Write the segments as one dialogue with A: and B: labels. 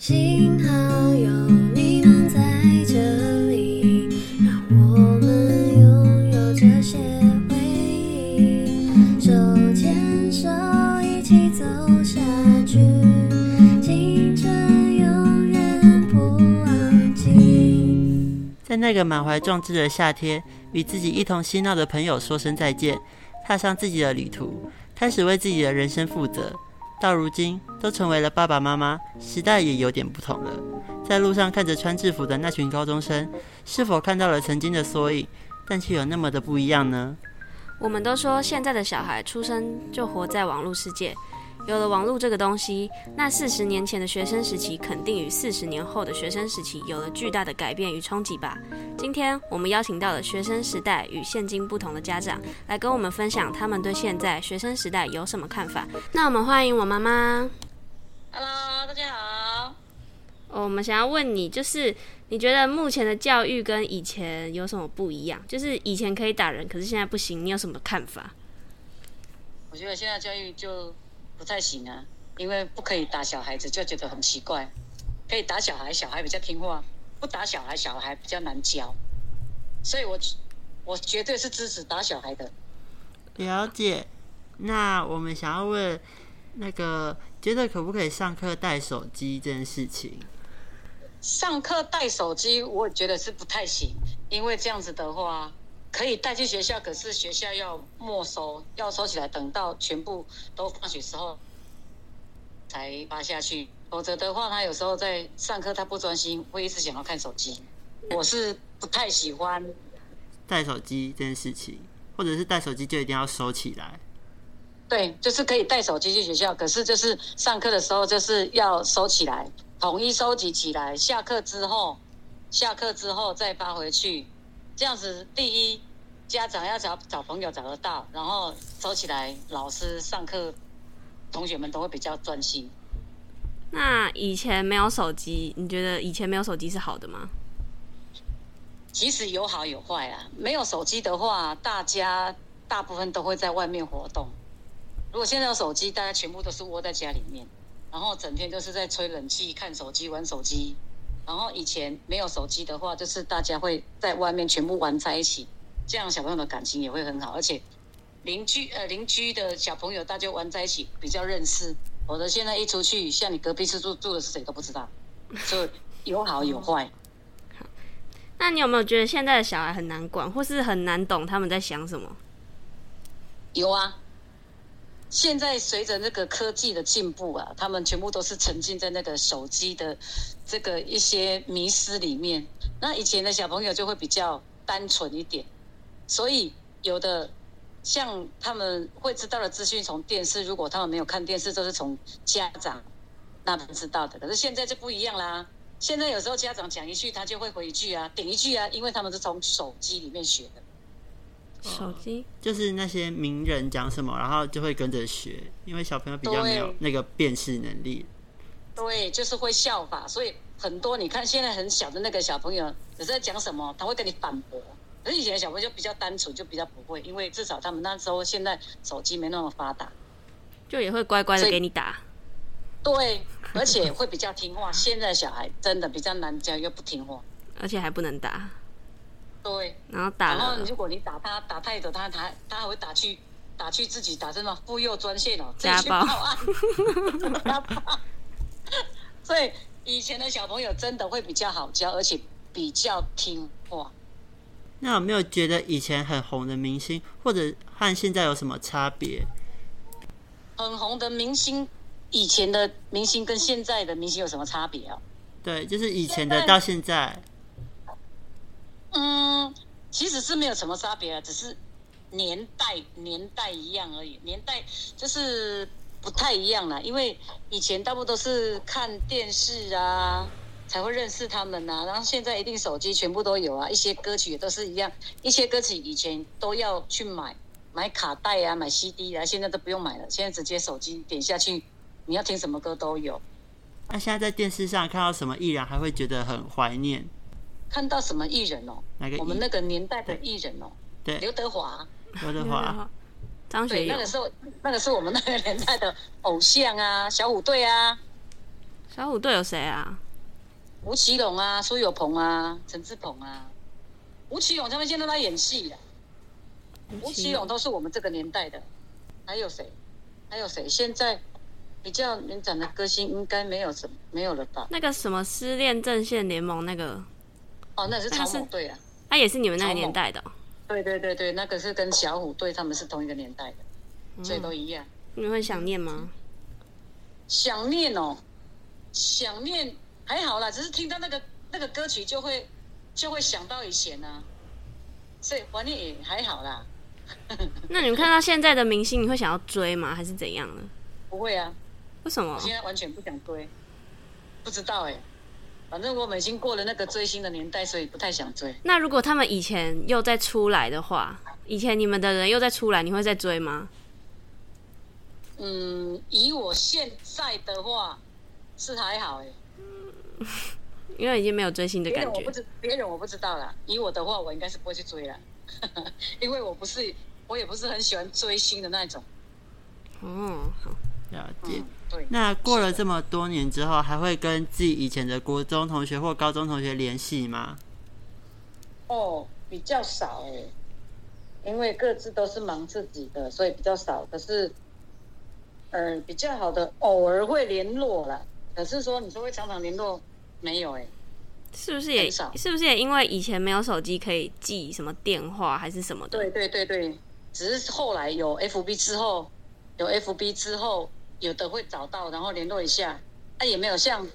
A: 幸好有你们在这里，让我们拥有这些回忆，手牵手一起走下去，青春永远不忘记。
B: 在那个满怀壮志的夏天，与自己一同嬉闹的朋友说声再见，踏上自己的旅途，开始为自己的人生负责。到如今，都成为了爸爸妈妈，时代也有点不同了。在路上看着穿制服的那群高中生，是否看到了曾经的缩影？但却有那么的不一样呢？
C: 我们都说现在的小孩出生就活在网络世界，有了网络这个东西，那四十年前的学生时期肯定与四十年后的学生时期有了巨大的改变与冲击吧。今天我们邀请到了学生时代与现今不同的家长，来跟我们分享他们对现在学生时代有什么看法。那我们欢迎我妈妈。
D: Hello，大家好。
C: 哦我们想要问你，就是你觉得目前的教育跟以前有什么不一样？就是以前可以打人，可是现在不行，你有什么看法？
D: 我觉得现在教育就不太行啊，因为不可以打小孩子，就觉得很奇怪。可以打小孩，小孩比较听话；不打小孩，小孩比较难教。所以我我绝对是支持打小孩的。
B: 了解。那我们想要问，那个觉得可不可以上课带手机这件事情？
D: 上课带手机，我觉得是不太行，因为这样子的话，可以带去学校，可是学校要没收，要收起来，等到全部都放学时候才发下去。否则的话，他有时候在上课他不专心，会一直想要看手机。我是不太喜欢，
B: 带手机这件事情，或者是带手机就一定要收起来？
D: 对，就是可以带手机去学校，可是就是上课的时候就是要收起来，统一收集起来。下课之后，下课之后再发回去，这样子第一，家长要找找朋友找得到，然后收起来，老师上课，同学们都会比较专心。
C: 那以前没有手机，你觉得以前没有手机是好的吗？
D: 其实有好有坏啊。没有手机的话，大家大部分都会在外面活动。如果现在有手机，大家全部都是窝在家里面，然后整天都是在吹冷气、看手机、玩手机。然后以前没有手机的话，就是大家会在外面全部玩在一起，这样小朋友的感情也会很好，而且邻居呃邻居的小朋友大家玩在一起比较认识。否则现在一出去，像你隔壁是住住的是谁都不知道，所以有好有坏。
C: 那你有没有觉得现在的小孩很难管，或是很难懂他们在想什么？
D: 有啊，现在随着那个科技的进步啊，他们全部都是沉浸在那个手机的这个一些迷失里面。那以前的小朋友就会比较单纯一点，所以有的像他们会知道的资讯从电视，如果他们没有看电视，都是从家长那边知道的。可是现在就不一样啦。现在有时候家长讲一句，他就会回一句啊，顶一句啊，因为他们是从手机里面学的。
C: 手机
B: 就是那些名人讲什么，然后就会跟着学，因为小朋友比较没有那个辨识能力。
D: 对，就是会效法，所以很多你看现在很小的那个小朋友，有时候讲什么，他会跟你反驳。可是以前的小朋友就比较单纯，就比较不会，因为至少他们那时候现在手机没那么发达，
C: 就也会乖乖的给你打。
D: 对，而且会比较听话。现在小孩真的比较难教，又不听话。
C: 而且还不能打，
D: 对，
C: 然后打
D: 然后如果你打他，打太久，他他他还会打去打去自己打什么妇幼专线哦，自己去
C: 家暴
D: 报案。家暴所以以前的小朋友真的会比较好教，而且比较听话。
B: 那有没有觉得以前很红的明星，或者和现在有什么差别？
D: 很红的明星，以前的明星跟现在的明星有什么差别啊？
B: 对，就是以前的到现在，
D: 嗯，其实是没有什么差别啊，只是年代年代一样而已，年代就是不太一样啦。因为以前大部分都是看电视啊才会认识他们呐、然后现在一定手机全部都有啊，一些歌曲也都是一样，一些歌曲以前都要去买买卡带啊，买 CD 啊，现在都不用买了，现在直接手机点下去，你要听什么歌都有。
B: 那现在在电视上看到什么艺人，还会觉得很怀念
D: 看到什么艺人哦？
B: 哪个？
D: 我们那个年代的艺人哦，
B: 对
D: 刘德华。
B: 刘德华，
D: 对，
C: 张学友
D: 那个时候，那个是我们那个年代的偶像啊，小虎队啊，
C: 小虎队有谁啊？
D: 吴奇隆啊，苏有朋啊，陈志鹏啊，吴奇隆他们现在都在演戏呀、吴奇隆都是我们这个年代的，还有谁？还有谁？现在比较年长的歌星应该没有什么没有了吧？
C: 那个什么失恋阵线联盟那个，
D: 哦，那是
C: 那个是
D: 草蜢队啊。
C: 他、也是你们那个年代的哦、
D: 对对对对，那个是跟小虎队他们是同一个年代的，所以都一样。
C: 你会想念吗？
D: 想念哦，想念还好啦，只是听到那个那个歌曲就会就会想到以前啊，所以怀念也还好啦。
C: 那你们看到现在的明星，你会想要追吗？还是怎样呢？
D: 不会啊，
C: 为什么
D: 我？现在完全不想追，不知道哎、反正我们已经过了那个追星的年代，所以不太想追。
C: 那如果他们以前又再出来的话，以前你们的人又再出来，你会再追吗？
D: 嗯，以我现在的话是还好哎、
C: 因为已经没有追星的感觉
D: 别人我不。知别人我不知道啦。以我的话，我应该是不会去追了，因为我不是我也不是很喜欢追星的那种。
C: 哦，好，
B: 了解。那过了这么多年之后，还会跟自己以前的国中同学或高中同学联系吗？
D: 哦，比较少哎，因为各自都是忙自己的，所以比较少。可是，呃，比较好的偶尔会联络啦。可是说你说会常常联络，没有哎。
C: 是不是也
D: 少
C: 是不是也因为以前没有手机可以记什么电话还是什么的？
D: 对对对对，只是后来有 FB 之后，有 FB 之后，有的会找到，然后联络一下。那、也没有像，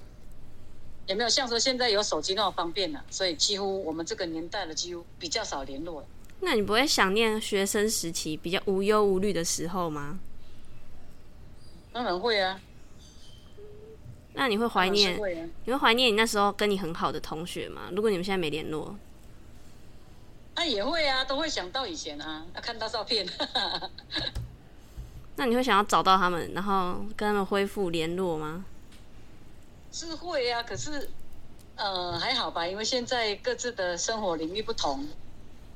D: 也没有像说现在有手机那么方便了、所以几乎我们这个年代的几乎比较少联络了。
C: 那你不会想念学生时期比较无忧无虑的时候吗？
D: 当然会啊，
C: 那你会怀念
D: 会啊。
C: 你会怀念你那时候跟你很好的同学吗？如果你们现在没联络，
D: 那、也会啊，都会想到以前啊，要看到照片。
C: 那你会想要找到他们，然后跟他们恢复联络吗？
D: 是会啊，可是呃还好吧，因为现在各自的生活领域不同，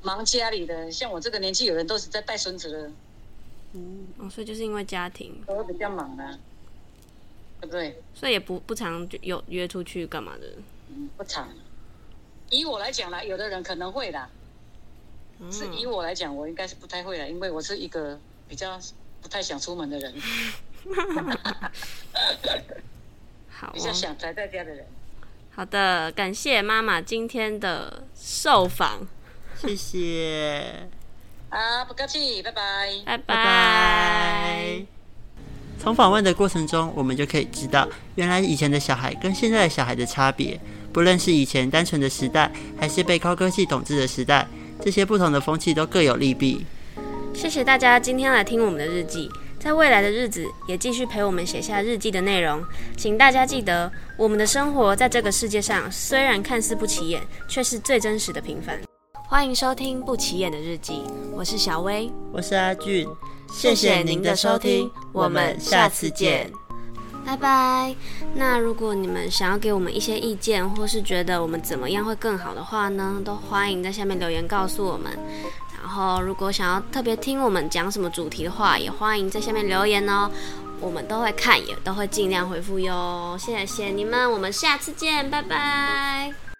D: 忙家里的，像我这个年纪，有人都是在带孙子的，
C: 哦，所以就是因为家庭，
D: 都会比较忙啊，对不对？
C: 所以也不不常有约出去干嘛的。
D: 嗯，不常。以我来讲啦，有的人可能会啦，是以我来讲，我应该是不太会啦，因为我是一个比较不太想出门的人，
C: 好、
D: 比较
C: 哦，
D: 想宅在家的人。
C: 好的，感谢妈妈今天的受访，
B: 谢谢，
D: 啊，不客气，拜拜。
C: 拜
B: 拜拜。从访问的过程中，我们就可以知道，原来以前的小孩跟现在的小孩的差别，不论是以前单纯的时代，还是被高科技统治的时代，这些不同的风气都各有利弊。
C: 谢谢大家今天来听我们的日记，在未来的日子也继续陪我们写下日记的内容。请大家记得，我们的生活在这个世界上虽然看似不起眼，却是最真实的平凡。欢迎收听不起眼的日记，我是小薇，
B: 我是阿俊，
C: 谢谢您的收听，我们下次见。拜拜。那如果你们想要给我们一些意见，或是觉得我们怎么样会更好的话呢，都欢迎在下面留言告诉我们。然后，如果想要特别听我们讲什么主题的话，也欢迎在下面留言哦，我们都会看，也都会尽量回复哟。谢谢你们，我们下次见，拜拜。